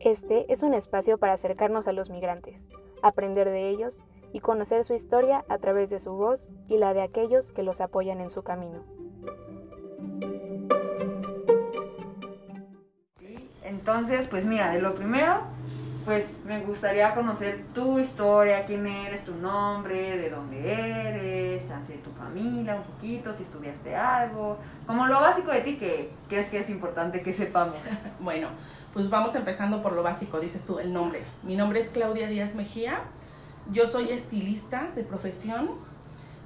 Este es un espacio para acercarnos a los migrantes, aprender de ellos y conocer su historia a través de su voz y la de aquellos que los apoyan en su camino. Entonces, pues mira, de lo primero, pues me gustaría conocer tu historia, quién eres, tu nombre, de dónde eres, chance de tu familia, un poquito, si estudiaste algo, como lo básico de ti que crees que es importante que sepamos. bueno, pues vamos empezando por lo básico, dices tú, el nombre. Mi nombre es Claudia Díaz Mejía, yo soy estilista de profesión,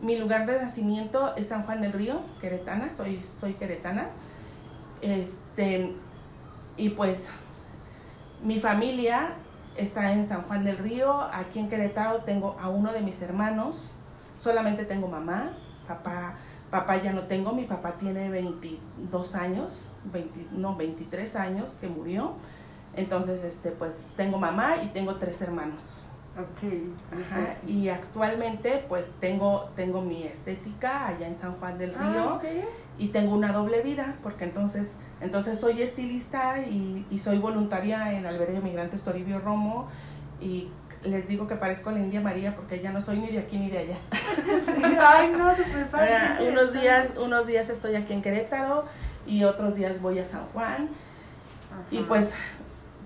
mi lugar de nacimiento es San Juan del Río, queretana, soy, soy queretana. Este, y pues mi familia está en San Juan del Río, aquí en Querétaro tengo a uno de mis hermanos, solamente tengo mamá, papá Papá ya no tengo, mi papá tiene 22 años, 20, no, 23 años que murió. Entonces, este, pues tengo mamá y tengo tres hermanos. Ok. Ajá. Y actualmente, pues tengo, tengo mi estética allá en San Juan del ah, Río. Y tengo una doble vida, porque entonces, entonces soy estilista y, y soy voluntaria en Albergue Migrantes Toribio Romo. Y les digo que parezco la India María porque ya no soy ni de aquí ni de allá. Ay, no, súper unos días, unos días estoy aquí en Querétaro y otros días voy a San Juan. Y pues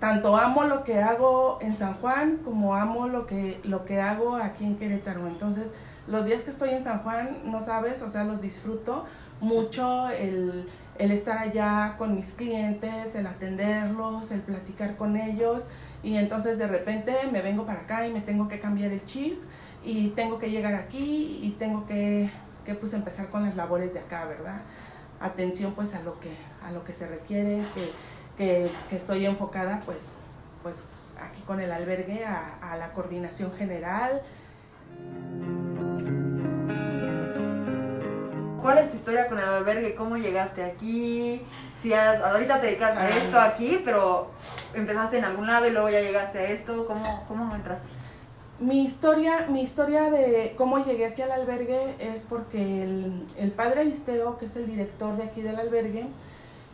tanto amo lo que hago en San Juan como amo lo que, lo que hago aquí en Querétaro. Entonces, los días que estoy en San Juan, no sabes, o sea, los disfruto mucho el, el estar allá con mis clientes, el atenderlos, el platicar con ellos y entonces de repente me vengo para acá y me tengo que cambiar el chip y tengo que llegar aquí y tengo que, que pues empezar con las labores de acá, ¿verdad? Atención pues a lo que, a lo que se requiere, que, que, estoy enfocada pues, pues aquí con el albergue a la coordinación general, ¿Cuál es tu historia con el albergue? ¿Cómo llegaste aquí? Si ahorita te dedicas a ah. esto aquí, pero empezaste en algún lado y luego ya llegaste a esto. ¿Cómo, cómo entraste? Mi historia, mi historia de cómo llegué aquí al albergue es porque el, el padre Isteo, que es el director de aquí del albergue,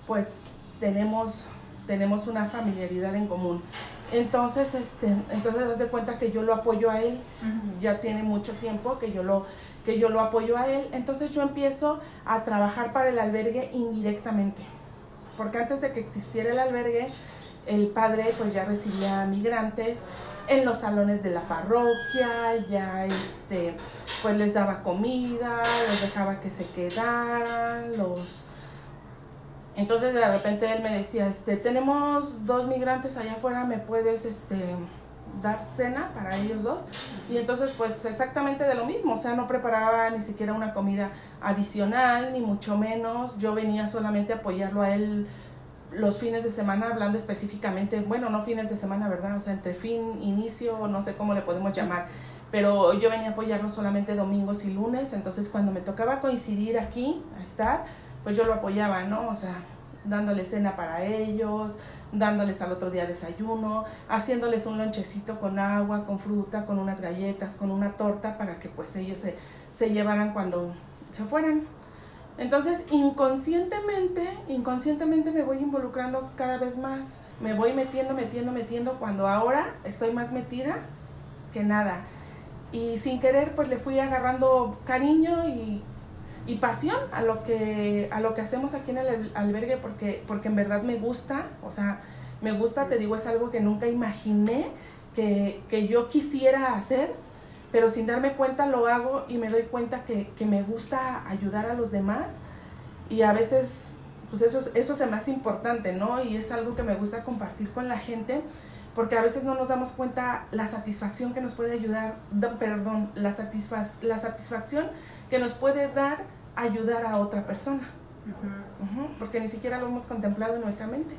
pues tenemos, tenemos una familiaridad en común. Entonces, este, entonces das de cuenta que yo lo apoyo a él, ya tiene mucho tiempo que yo lo, que yo lo apoyo a él, entonces yo empiezo a trabajar para el albergue indirectamente, porque antes de que existiera el albergue, el padre pues ya recibía migrantes en los salones de la parroquia, ya este, pues les daba comida, los dejaba que se quedaran, los... Entonces de repente él me decía, este, tenemos dos migrantes allá afuera, ¿me puedes, este, dar cena para ellos dos. Y entonces pues exactamente de lo mismo, o sea, no preparaba ni siquiera una comida adicional, ni mucho menos. Yo venía solamente a apoyarlo a él los fines de semana, hablando específicamente, bueno, no fines de semana, ¿verdad? O sea, entre fin, inicio, no sé cómo le podemos llamar. Pero yo venía a apoyarlo solamente domingos y lunes, entonces cuando me tocaba coincidir aquí, a estar, pues yo lo apoyaba, ¿no? O sea, dándole cena para ellos, dándoles al otro día desayuno, haciéndoles un lonchecito con agua, con fruta, con unas galletas, con una torta para que pues ellos se, se llevaran cuando se fueran. Entonces, inconscientemente, inconscientemente me voy involucrando cada vez más. Me voy metiendo, metiendo, metiendo cuando ahora estoy más metida que nada. Y sin querer, pues le fui agarrando cariño y y pasión a lo que a lo que hacemos aquí en el albergue porque porque en verdad me gusta o sea me gusta te digo es algo que nunca imaginé que, que yo quisiera hacer pero sin darme cuenta lo hago y me doy cuenta que, que, me gusta ayudar a los demás y a veces pues eso es, eso es el más importante no y es algo que me gusta compartir con la gente porque a veces no nos damos cuenta la satisfacción que nos puede ayudar, perdón, la, satisfac la satisfacción que nos puede dar ayudar a otra persona, porque ni siquiera lo hemos contemplado en nuestra mente.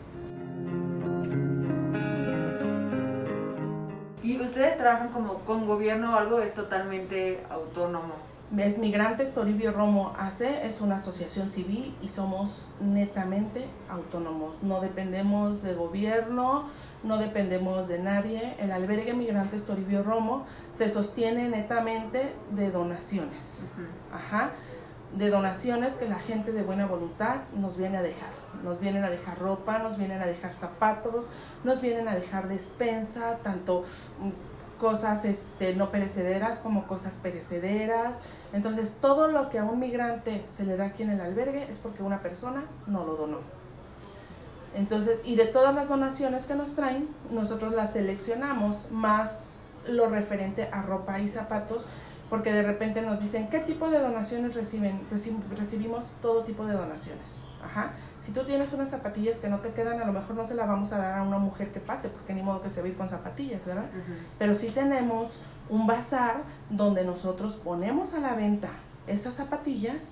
¿Y ustedes trabajan como con gobierno o algo? ¿Es totalmente autónomo? Es Migrantes Toribio Romo AC, es una asociación civil y somos netamente autónomos. No dependemos de gobierno, no dependemos de nadie. El albergue Migrantes Toribio Romo se sostiene netamente de donaciones. Ajá. De donaciones que la gente de buena voluntad nos viene a dejar. Nos vienen a dejar ropa, nos vienen a dejar zapatos, nos vienen a dejar despensa, tanto mm, cosas este, no perecederas como cosas perecederas. Entonces, todo lo que a un migrante se le da aquí en el albergue es porque una persona no lo donó. Entonces, y de todas las donaciones que nos traen, nosotros las seleccionamos más lo referente a ropa y zapatos, porque de repente nos dicen, ¿qué tipo de donaciones reciben? recibimos todo tipo de donaciones. Ajá. Si tú tienes unas zapatillas que no te quedan, a lo mejor no se las vamos a dar a una mujer que pase, porque ni modo que se va a ir con zapatillas, ¿verdad? Pero sí tenemos un bazar donde nosotros ponemos a la venta esas zapatillas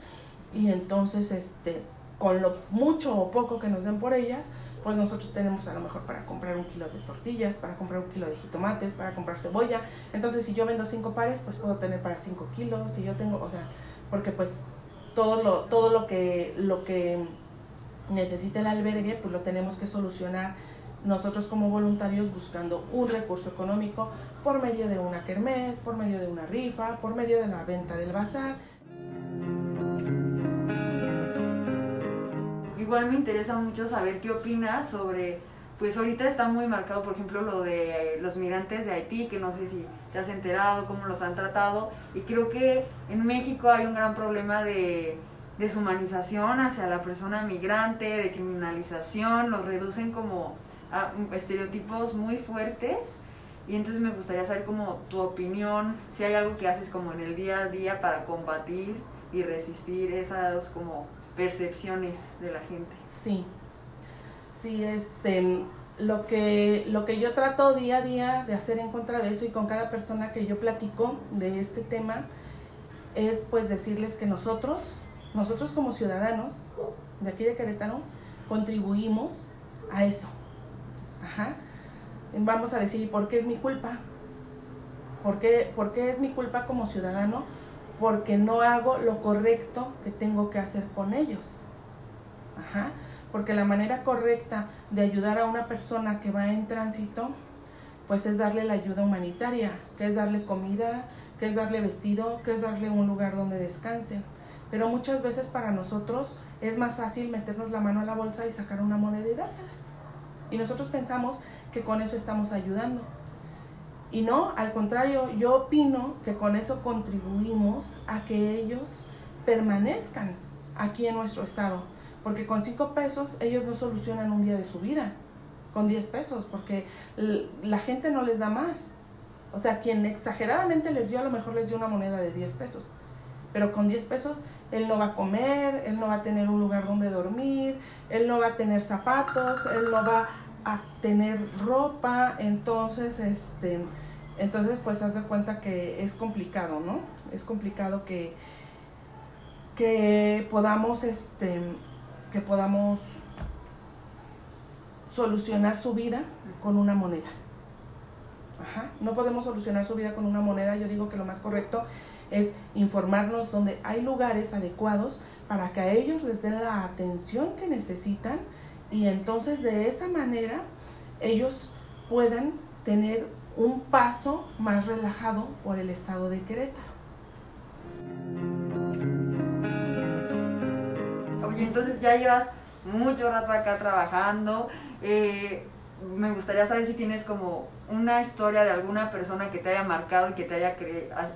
y entonces este con lo mucho o poco que nos den por ellas, pues nosotros tenemos a lo mejor para comprar un kilo de tortillas, para comprar un kilo de jitomates, para comprar cebolla. Entonces, si yo vendo cinco pares, pues puedo tener para cinco kilos. Si yo tengo, o sea, porque pues todo lo, todo lo que, lo que necesita el albergue, pues lo tenemos que solucionar nosotros como voluntarios buscando un recurso económico por medio de una kermés, por medio de una rifa, por medio de la venta del bazar. Igual me interesa mucho saber qué opinas sobre, pues ahorita está muy marcado, por ejemplo, lo de los migrantes de Haití, que no sé si te has enterado, cómo los han tratado, y creo que en México hay un gran problema de deshumanización hacia la persona migrante, de criminalización, los reducen como a estereotipos muy fuertes. Y entonces me gustaría saber como tu opinión, si hay algo que haces como en el día a día para combatir y resistir esas como percepciones de la gente. Sí, sí, este, lo que, lo que yo trato día a día de hacer en contra de eso y con cada persona que yo platico de este tema es pues decirles que nosotros, nosotros como ciudadanos de aquí de Querétaro, contribuimos a eso. Ajá. Vamos a decir, ¿por qué es mi culpa? ¿Por qué, ¿Por qué es mi culpa como ciudadano? Porque no hago lo correcto que tengo que hacer con ellos. Porque la manera correcta de ayudar a una persona que va en tránsito, pues es darle la ayuda humanitaria, que es darle comida, que es darle vestido, que es darle un lugar donde descanse. Pero muchas veces para nosotros es más fácil meternos la mano a la bolsa y sacar una moneda y dárselas. Y nosotros pensamos que con eso estamos ayudando. Y no, al contrario, yo opino que con eso contribuimos a que ellos permanezcan aquí en nuestro estado. Porque con cinco pesos ellos no solucionan un día de su vida. Con 10 pesos, porque la gente no les da más. O sea, quien exageradamente les dio, a lo mejor les dio una moneda de 10 pesos. Pero con 10 pesos él no va a comer, él no va a tener un lugar donde dormir, él no va a tener zapatos, él no va a tener ropa, entonces, este, entonces pues haz de cuenta que es complicado, ¿no? Es complicado que, que podamos, este, que podamos solucionar su vida con una moneda. Ajá. No podemos solucionar su vida con una moneda. Yo digo que lo más correcto es informarnos donde hay lugares adecuados para que a ellos les den la atención que necesitan y entonces de esa manera ellos puedan tener un paso más relajado por el estado de Querétaro. Oye, entonces ya llevas mucho rato acá trabajando. Eh, me gustaría saber si tienes como una historia de alguna persona que te haya marcado y que te haya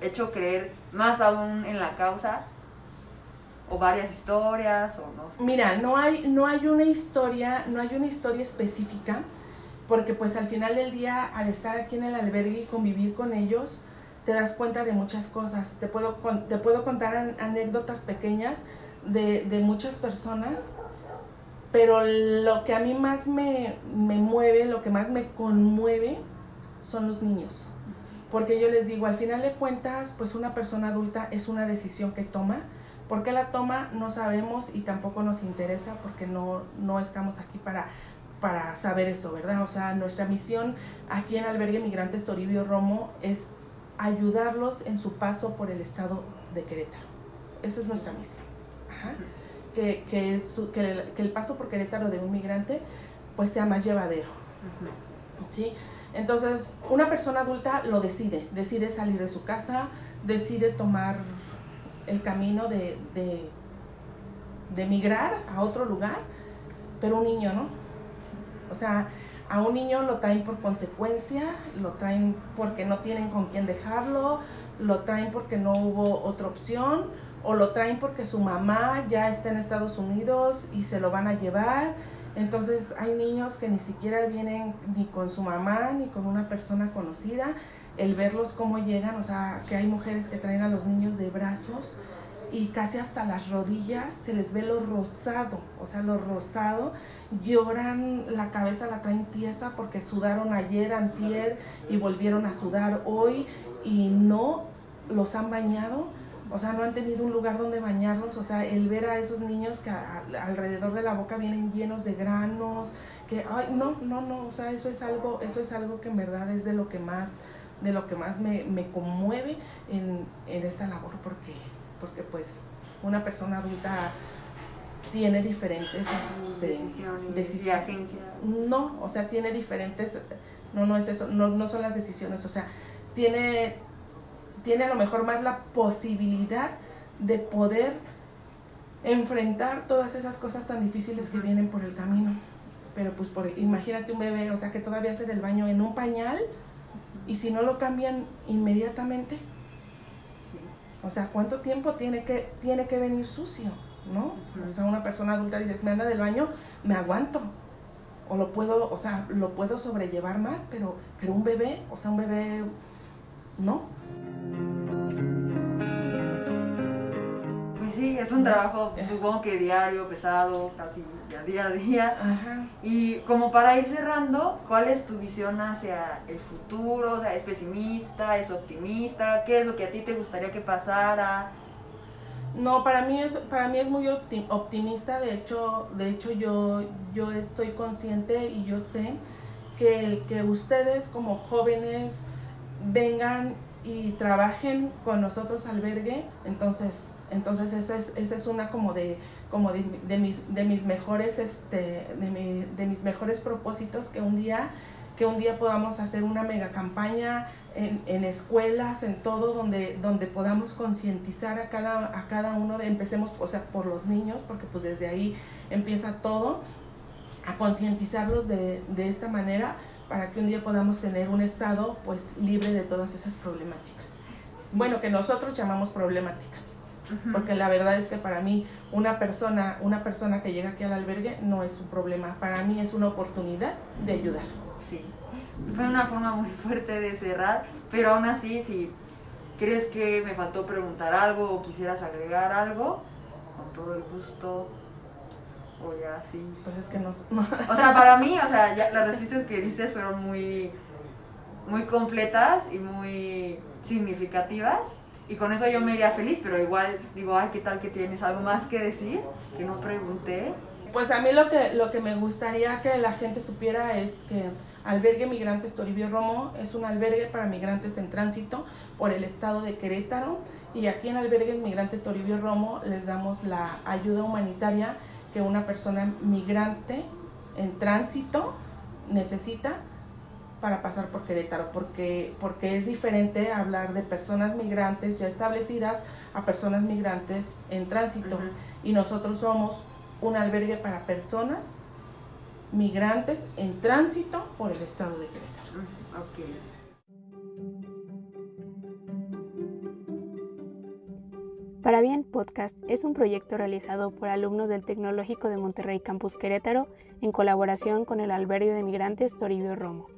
hecho creer más aún en la causa o varias historias o no sé. Mira, no hay no hay una historia, no hay una historia específica porque pues al final del día al estar aquí en el albergue y convivir con ellos te das cuenta de muchas cosas. Te puedo te puedo contar anécdotas pequeñas de, de muchas personas, pero lo que a mí más me, me mueve, lo que más me conmueve son los niños. Porque yo les digo, al final de cuentas, pues una persona adulta es una decisión que toma, ¿Por qué la toma? No sabemos y tampoco nos interesa porque no, no estamos aquí para, para saber eso, ¿verdad? O sea, nuestra misión aquí en Albergue Migrantes Toribio Romo es ayudarlos en su paso por el estado de Querétaro. Esa es nuestra misión. Que, que, el, paso por Querétaro de un migrante pues sea más llevadero. ¿Sí? Entonces, una persona adulta lo decide, decide salir de su casa, decide tomar el camino de, de migrar a otro lugar, pero un niño, ¿no? O sea, a un niño lo traen por consecuencia, lo traen porque no tienen con quién dejarlo, lo traen porque no hubo otra opción, o lo traen porque su mamá ya está en Estados Unidos y se lo van a llevar. Entonces hay niños que ni siquiera vienen ni con su mamá ni con una persona conocida. El verlos cómo llegan, o sea, que hay mujeres que traen a los niños de brazos y casi hasta las rodillas se les ve lo rosado, o sea, lo rosado, lloran, la cabeza la traen tiesa porque sudaron ayer, antier y volvieron a sudar hoy y no los han bañado, o sea, no han tenido un lugar donde bañarlos, o sea, el ver a esos niños que alrededor de la boca vienen llenos de granos, que, ay, no, no, no, o sea, eso es algo, eso es algo que en verdad es de lo que más, de lo que más me, me conmueve en, en esta labor, porque porque pues una persona adulta tiene diferentes este, decisiones, de agencia. No, o sea, tiene diferentes, no, no es eso, no, no son las decisiones, o sea, tiene, tiene a lo mejor más la posibilidad de poder enfrentar todas esas cosas tan difíciles que vienen por el camino. Pero pues por, imagínate un bebé, o sea, que todavía hace del baño en un pañal y si no lo cambian inmediatamente, o sea, ¿cuánto tiempo tiene que, tiene que venir sucio? ¿No? O sea, una persona adulta dice, me anda del baño, me aguanto. O lo puedo, o sea, lo puedo sobrellevar más, pero, pero un bebé, o sea, un bebé, no. Un trabajo, supongo que diario, pesado, casi día a día. Y como para ir cerrando, ¿cuál es tu visión hacia el futuro? O sea, ¿es pesimista? ¿Es optimista? ¿Qué es lo que a ti te gustaría que pasara? No, para mí es, para mí es muy optimista. De hecho, de hecho yo, yo estoy consciente y yo sé que el que ustedes como jóvenes vengan y trabajen con nosotros albergue, entonces, entonces esa es, esa es una como de, como de, mis, de mis mejores, este, de, de mis mejores propósitos que un día, que un día podamos hacer una mega campaña en, en escuelas, en todo, donde, donde podamos concientizar a cada, a cada uno de, empecemos, o sea, por los niños, porque pues desde ahí empieza todo, a concientizarlos de, de esta manera para que un día podamos tener un estado pues libre de todas esas problemáticas. Bueno, que nosotros llamamos problemáticas, porque la verdad es que para mí una persona, una persona que llega aquí al albergue no es un problema, para mí es una oportunidad de ayudar. Sí, fue una forma muy fuerte de cerrar, pero aún así si crees que me faltó preguntar algo o quisieras agregar algo, con todo el gusto o ya sí. Pues es que no, O sea, para mí, o sea, las respuestas que diste fueron muy, muy completas y muy significativas. Y con eso yo me iría feliz, pero igual digo, ay, ¿qué tal que tienes algo más que decir? Que no pregunté. Pues a mí lo que, lo que me gustaría que la gente supiera es que Albergue Migrantes Toribio Romo es un albergue para migrantes en tránsito por el estado de Querétaro y aquí en Albergue Migrante Toribio Romo les damos la ayuda humanitaria que una persona migrante en tránsito necesita para pasar por Querétaro, porque, porque es diferente hablar de personas migrantes ya establecidas a personas migrantes en tránsito. Y nosotros somos un albergue para personas migrantes en tránsito por el estado de Querétaro. Para Bien Podcast es un proyecto realizado por alumnos del Tecnológico de Monterrey Campus Querétaro en colaboración con el albergue de migrantes Toribio Romo.